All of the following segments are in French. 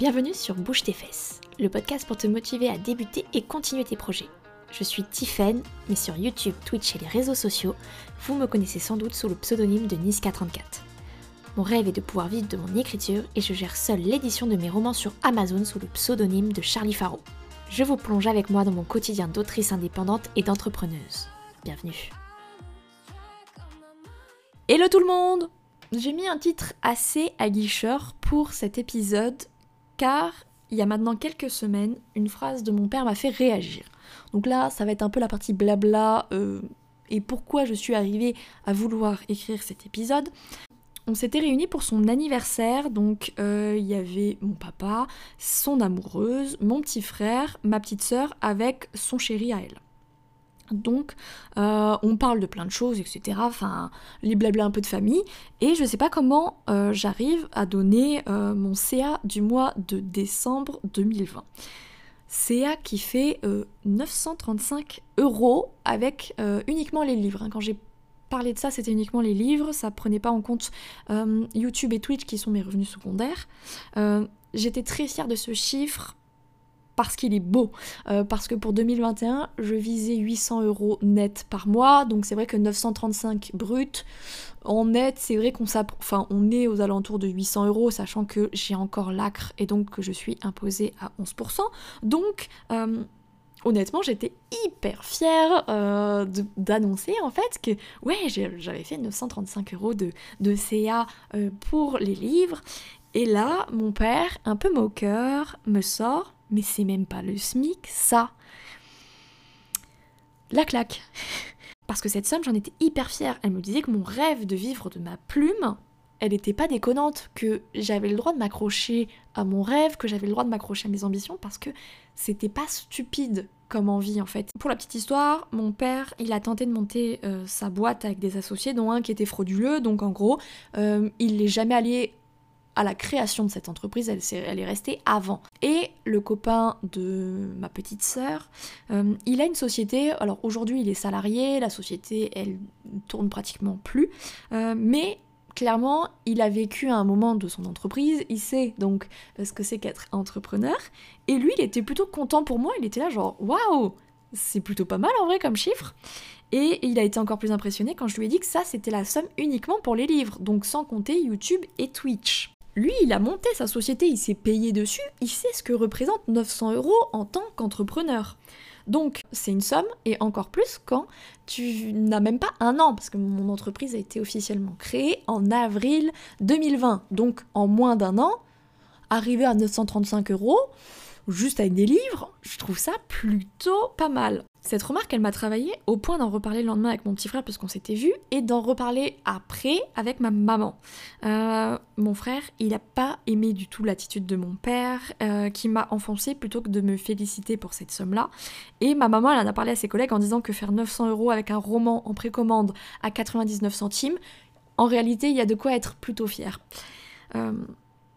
Bienvenue sur Bouge tes fesses, le podcast pour te motiver à débuter et continuer tes projets. Je suis Tiffen, mais sur YouTube, Twitch et les réseaux sociaux, vous me connaissez sans doute sous le pseudonyme de Niska34. Mon rêve est de pouvoir vivre de mon écriture et je gère seule l'édition de mes romans sur Amazon sous le pseudonyme de Charlie Faro. Je vous plonge avec moi dans mon quotidien d'autrice indépendante et d'entrepreneuse. Bienvenue. Hello tout le monde J'ai mis un titre assez aguicheur pour cet épisode car il y a maintenant quelques semaines, une phrase de mon père m'a fait réagir. Donc là, ça va être un peu la partie blabla euh, et pourquoi je suis arrivée à vouloir écrire cet épisode. On s'était réunis pour son anniversaire, donc euh, il y avait mon papa, son amoureuse, mon petit frère, ma petite sœur avec son chéri à elle. Donc, euh, on parle de plein de choses, etc. Enfin, les blabla un peu de famille. Et je sais pas comment euh, j'arrive à donner euh, mon CA du mois de décembre 2020. CA qui fait 935 euros avec uniquement les livres. Hein. Quand j'ai parlé de ça, c'était uniquement les livres. Ça prenait pas en compte YouTube et Twitch qui sont mes revenus secondaires. J'étais très fière de ce chiffre parce qu'il est beau. Euh, parce que pour 2021, je visais 800 euros net par mois, donc c'est vrai que 935 brut. En net, c'est vrai qu'on enfin, on est aux alentours de 800 euros, sachant que j'ai encore l'acre et donc que je suis imposée à 11%. Donc, euh, honnêtement, j'étais hyper fière euh, d'annoncer en fait que ouais, j'avais fait 935 euros de, de CA pour les livres. Et là, mon père, un peu moqueur, me sort mais c'est même pas le SMIC, ça. La claque. Parce que cette somme, j'en étais hyper fière. Elle me disait que mon rêve de vivre de ma plume, elle n'était pas déconnante, que j'avais le droit de m'accrocher à mon rêve, que j'avais le droit de m'accrocher à mes ambitions, parce que c'était pas stupide comme envie en fait. Pour la petite histoire, mon père, il a tenté de monter euh, sa boîte avec des associés, dont un qui était frauduleux, donc en gros, euh, il n'est jamais allé à la création de cette entreprise, elle, est, restée avant. Et le copain de ma petite sœur, euh, il a une société, alors aujourd'hui il est salarié, la société elle tourne pratiquement plus, euh, mais clairement il a vécu un moment de son entreprise, il sait donc ce que c'est qu'être entrepreneur, et lui il était plutôt content pour moi, il était là genre waouh, c'est plutôt pas mal en vrai comme chiffre. Et il a été encore plus impressionné quand je lui ai dit que ça c'était la somme uniquement pour les livres, donc sans compter YouTube et Twitch. Lui, il a monté sa société, il s'est payé dessus, il sait ce que représente 900 euros en tant qu'entrepreneur. Donc c'est une somme, et encore plus quand tu n'as même pas un an, parce que mon entreprise a été officiellement créée en avril 2020. Donc en moins d'un an, arriver à 935 euros, juste avec des livres, je trouve ça plutôt pas mal. Cette remarque, elle m'a travaillé au point d'en reparler le lendemain avec mon petit frère parce qu'on s'était vu et d'en reparler après avec ma maman. Euh, mon frère, il n'a pas aimé du tout l'attitude de mon père euh, qui m'a enfoncé plutôt que de me féliciter pour cette somme-là. Et ma maman, elle en a parlé à ses collègues en disant que faire 900 euros avec un roman en précommande à 99 centimes, en réalité, il y a de quoi être plutôt fier. Euh,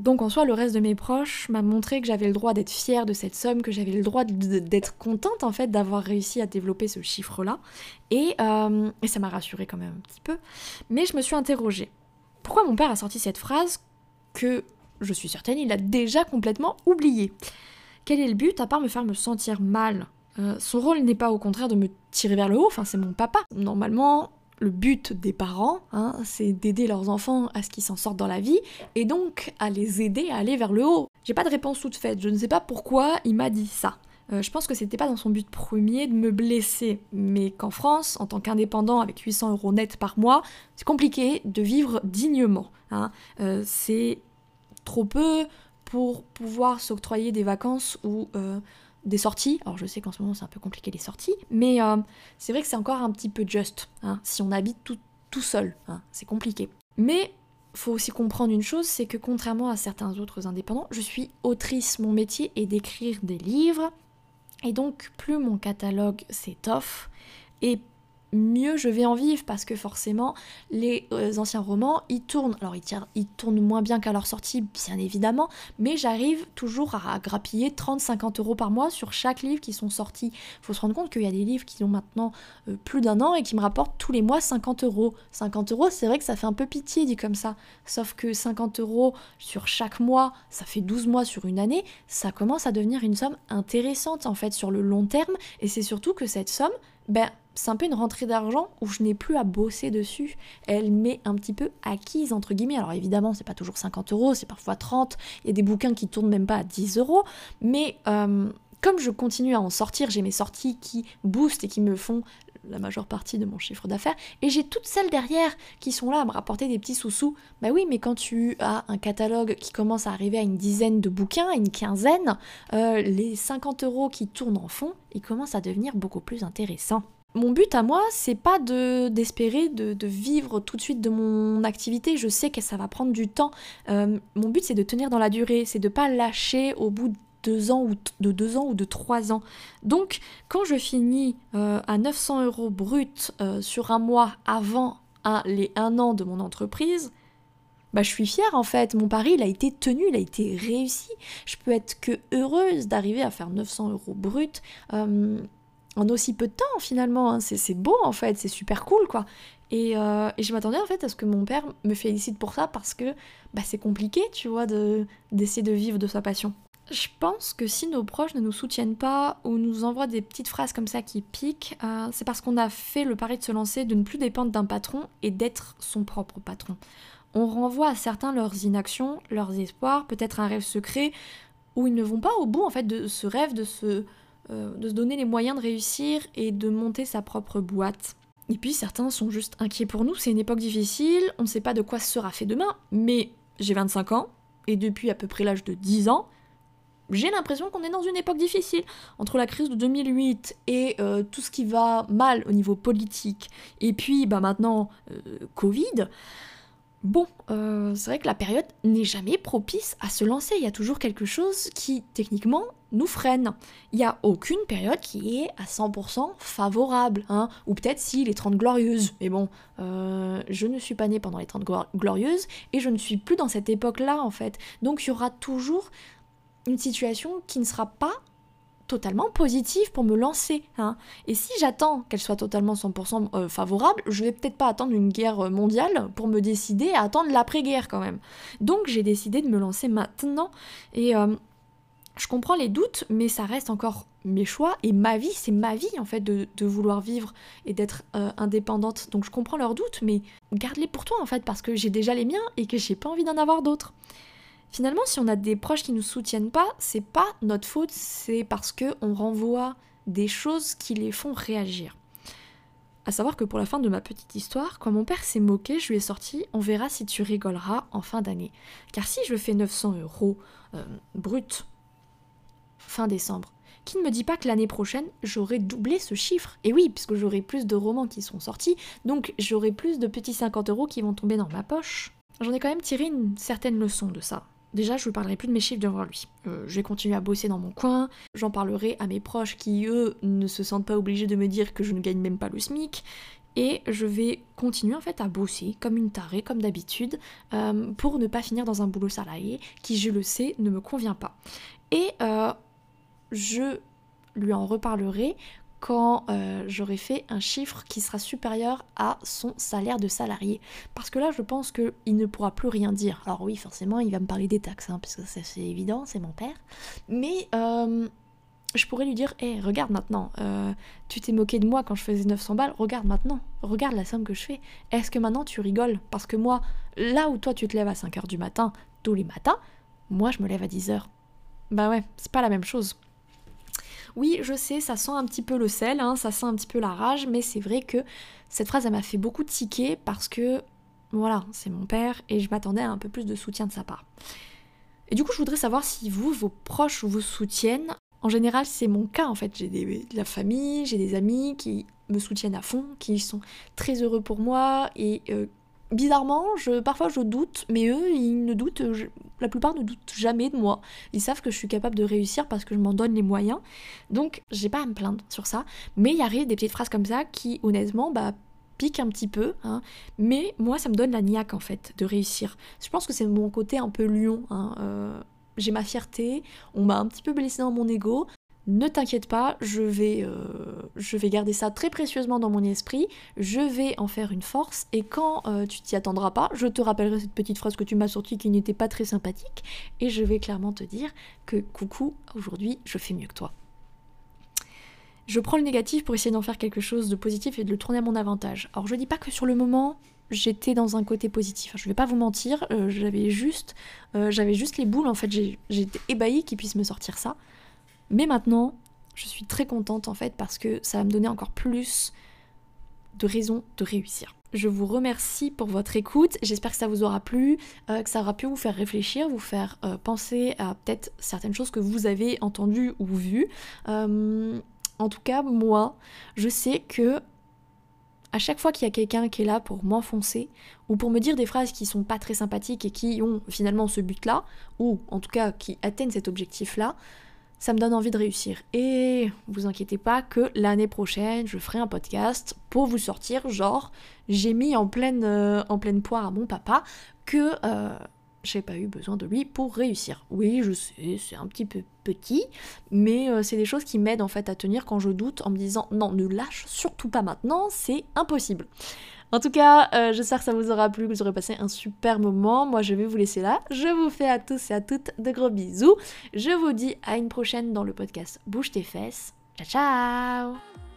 donc en soi, le reste de mes proches m'a montré que j'avais le droit d'être fière de cette somme, que j'avais le droit d'être contente en fait d'avoir réussi à développer ce chiffre-là. Euh, et, ça m'a rassurée quand même un petit peu. Mais je me suis interrogée. Pourquoi mon père a sorti cette phrase que, je suis certaine, il a déjà complètement oubliée? Quel est le but à part me faire me sentir mal? Euh, Son rôle n'est pas au contraire de me tirer vers le haut, enfin c'est mon papa. Normalement, le but des parents, hein, c'est d'aider leurs enfants à ce qu'ils s'en sortent dans la vie, et donc à les aider à aller vers le haut. J'ai pas de réponse toute faite, je ne sais pas pourquoi il m'a dit ça. Euh, je pense que c'était pas dans son but premier de me blesser, mais qu'en France, en tant qu'indépendant avec 800 euros net par mois, c'est compliqué de vivre dignement. Hein. Euh, c'est trop peu pour pouvoir s'octroyer des vacances ou euh, des sorties. Alors je sais qu'en ce moment c'est un peu compliqué les sorties, mais euh, c'est vrai que c'est encore un petit peu juste hein, si on habite tout, tout seul. Hein, c'est compliqué. Mais faut aussi comprendre une chose, c'est que contrairement à certains autres indépendants, je suis autrice. Mon métier est d'écrire des livres. Et donc plus mon catalogue s'étoffe, et mieux je vais en vivre parce que forcément les euh, anciens romans ils tournent. Alors ils, tournent moins bien qu'à leur sortie bien évidemment mais j'arrive toujours à grappiller 30-50 euros par mois sur chaque livre qui sont sortis. Faut se rendre compte qu'il y a des livres qui ont maintenant euh, plus d'un an et qui me rapportent tous les mois 50 euros. 50 euros c'est vrai que ça fait un peu pitié dit comme ça. Sauf que 50 euros sur chaque mois ça fait 12 mois sur une année ça commence à devenir une somme intéressante en fait sur le long terme. Et c'est surtout que cette somme ben c'est un peu une rentrée d'argent où je n'ai plus à bosser dessus. Elle m'est un petit peu acquise, entre guillemets. Alors évidemment, c'est pas toujours 50 euros, c'est parfois 30. Il y a des bouquins qui tournent même pas à 10 euros. Mais euh, comme je continue à en sortir, j'ai mes sorties qui boostent et qui me font la majeure partie de mon chiffre d'affaires, et j'ai toutes celles derrière qui sont là à me rapporter des petits sous-sous. Bah oui, mais quand tu as un catalogue qui commence à arriver à une dizaine de bouquins, à une quinzaine, euh, les 50 euros qui tournent en fond, ils commencent à devenir beaucoup plus intéressants. Mon but à moi, c'est pas de d'espérer de, vivre tout de suite de mon activité. Je sais que ça va prendre du temps. Euh, mon but, c'est de tenir dans la durée, c'est de pas lâcher au bout de deux ans ou de deux ans ou de trois ans. Donc, quand je finis euh, à 900 euros brut euh, sur un mois avant les un an de mon entreprise, bah, je suis fière en fait. Mon pari, il a été tenu, il a été réussi. Je peux être que heureuse d'arriver à faire 900 euros brut en aussi peu de temps finalement. Hein. C'est beau en fait, c'est super cool quoi. Euh, et, je m'attendais en fait à ce que mon père me félicite pour ça parce que bah, c'est compliqué, tu vois, d'essayer de, vivre de sa passion. Je pense que si nos proches ne nous soutiennent pas ou nous envoient des petites phrases comme ça qui piquent, euh, c'est parce qu'on a fait le pari de se lancer, de ne plus dépendre d'un patron et d'être son propre patron. On renvoie à certains leurs inactions, leurs espoirs, peut-être un rêve secret, où ils ne vont pas au bout en fait de ce rêve, de ce, euh, de se donner les moyens de réussir et de monter sa propre boîte. Et puis certains sont juste inquiets pour nous, c'est une époque difficile, on ne sait pas de quoi sera fait demain, mais j'ai 25 ans, et depuis à peu près l'âge de 10 ans, j'ai l'impression qu'on est dans une époque difficile. Entre la crise de 2008 et euh, tout ce qui va mal au niveau politique, et puis bah maintenant euh, Covid, Bon, euh, c'est vrai que la période n'est jamais propice à se lancer. Il y a toujours quelque chose qui, techniquement, nous freine. Il n'y a aucune période qui est à 100% favorable. Hein. Ou peut-être si les 30 glorieuses. Mais bon, euh, je ne suis pas née pendant les 30 glorieuses et je ne suis plus dans cette époque-là, en fait. Donc il y aura toujours une situation qui ne sera pas totalement positive pour me lancer. Hein. Et si j'attends qu'elle soit totalement 100% euh, favorable, je vais peut-être pas attendre une guerre mondiale pour me décider à attendre l'après-guerre quand même. Donc j'ai décidé de me lancer maintenant et euh, je comprends les doutes, mais ça reste encore mes choix et ma vie, c'est ma vie en fait de, vouloir vivre et d'être euh, indépendante. Donc je comprends leurs doutes, mais garde-les pour toi en fait parce que j'ai déjà les miens et que j'ai pas envie d'en avoir d'autres. Finalement, si on a des proches qui nous soutiennent pas, c'est pas notre faute, c'est parce que on renvoie des choses qui les font réagir. À savoir que pour la fin de ma petite histoire, quand mon père s'est moqué, je lui ai sorti On verra si tu rigoleras en fin d'année. Car si je fais 900 euros euh, brut fin décembre, qui ne me dit pas que l'année prochaine j'aurai doublé ce chiffre? Et oui, puisque j'aurai plus de romans qui sont sortis, donc j'aurai plus de petits 50 euros qui vont tomber dans ma poche. J'en ai quand même tiré une certaine leçon de ça. Déjà, je ne parlerai plus de mes chiffres devant lui. Euh, je vais continuer à bosser dans mon coin, j'en parlerai à mes proches qui, eux, ne se sentent pas obligés de me dire que je ne gagne même pas le SMIC. Et je vais continuer en fait à bosser comme une tarée, comme d'habitude, euh, pour ne pas finir dans un boulot salarié qui, je le sais, ne me convient pas. Et euh, je lui en reparlerai quand euh, j'aurai fait un chiffre qui sera supérieur à son salaire de salarié. Parce que là, je pense qu'il ne pourra plus rien dire. Alors oui, forcément, il va me parler des taxes, hein, parce que c'est évident, c'est mon père. Mais euh, je pourrais lui dire, hé, regarde maintenant, euh, tu t'es moqué de moi quand je faisais 900 balles, regarde maintenant, regarde la somme que je fais. Est-ce que maintenant tu rigoles? Parce que moi, là où toi tu te lèves à 5h du matin, tous les matins, moi je me lève à 10h. Bah ouais, c'est pas la même chose. Oui, je sais, ça sent un petit peu le sel, hein, ça sent un petit peu la rage, mais c'est vrai que cette phrase, elle m'a fait beaucoup tiquer parce que, voilà, c'est mon père et je m'attendais à un peu plus de soutien de sa part. Et du coup, je voudrais savoir si vous, vos proches vous soutiennent. En général, c'est mon cas en fait. J'ai de la famille, j'ai des amis qui me soutiennent à fond, qui sont très heureux pour moi et euh, bizarrement, parfois je doute, mais eux, ils ne doutent la plupart ne doutent jamais de moi. Ils savent que je suis capable de réussir parce que je m'en donne les moyens. Donc, j'ai pas à me plaindre sur ça. Mais il y arrive des petites phrases comme ça qui, honnêtement, bah, piquent un petit peu. Hein. Mais moi, ça me donne la niaque, en fait, de réussir. Je pense que c'est mon côté un peu lion. Hein. Euh, j'ai ma fierté, on m'a un petit peu blessé dans mon ego, ne t'inquiète pas, je vais, euh, je vais garder ça très précieusement dans mon esprit, je vais en faire une force, et quand euh, tu t'y attendras pas, je te rappellerai cette petite phrase que tu m'as sortie qui n'était pas très sympathique, et je vais clairement te dire que coucou, aujourd'hui je fais mieux que toi. Je prends le négatif pour essayer d'en faire quelque chose de positif et de le tourner à mon avantage. Alors je dis pas que sur le moment, j'étais dans un côté positif. Je vais pas vous mentir, euh, j'avais juste, j'avais juste les boules en fait. J'étais ébahie qu'ils puissent me sortir ça. Mais maintenant, je suis très contente en fait parce que ça va me donner encore plus de raisons de réussir. Je vous remercie pour votre écoute, j'espère que ça vous aura plu, euh, que ça aura pu vous faire réfléchir, vous faire euh, penser à peut-être certaines choses que vous avez entendues ou vues. Euh, en tout cas, moi, je sais que à chaque fois qu'il y a quelqu'un qui est là pour m'enfoncer ou pour me dire des phrases qui sont pas très sympathiques et qui ont finalement ce but-là, ou en tout cas qui atteignent cet objectif-là, ça me donne envie de réussir. Et vous inquiétez pas que l'année prochaine, je ferai un podcast pour vous sortir, genre, j'ai mis en pleine, euh, en pleine poire à mon papa que euh, j'ai pas eu besoin de lui pour réussir. Oui, je sais, c'est un petit peu petit, mais euh, c'est des choses qui m'aident en fait à tenir quand je doute en me disant non, ne lâche surtout pas maintenant, c'est impossible. En tout cas, euh, j'espère que ça vous aura plu, que vous aurez passé un super moment. Moi, je vais vous laisser là. Je vous fais à tous et à toutes de gros bisous. Je vous dis à une prochaine dans le podcast Bouge tes fesses. Ciao ciao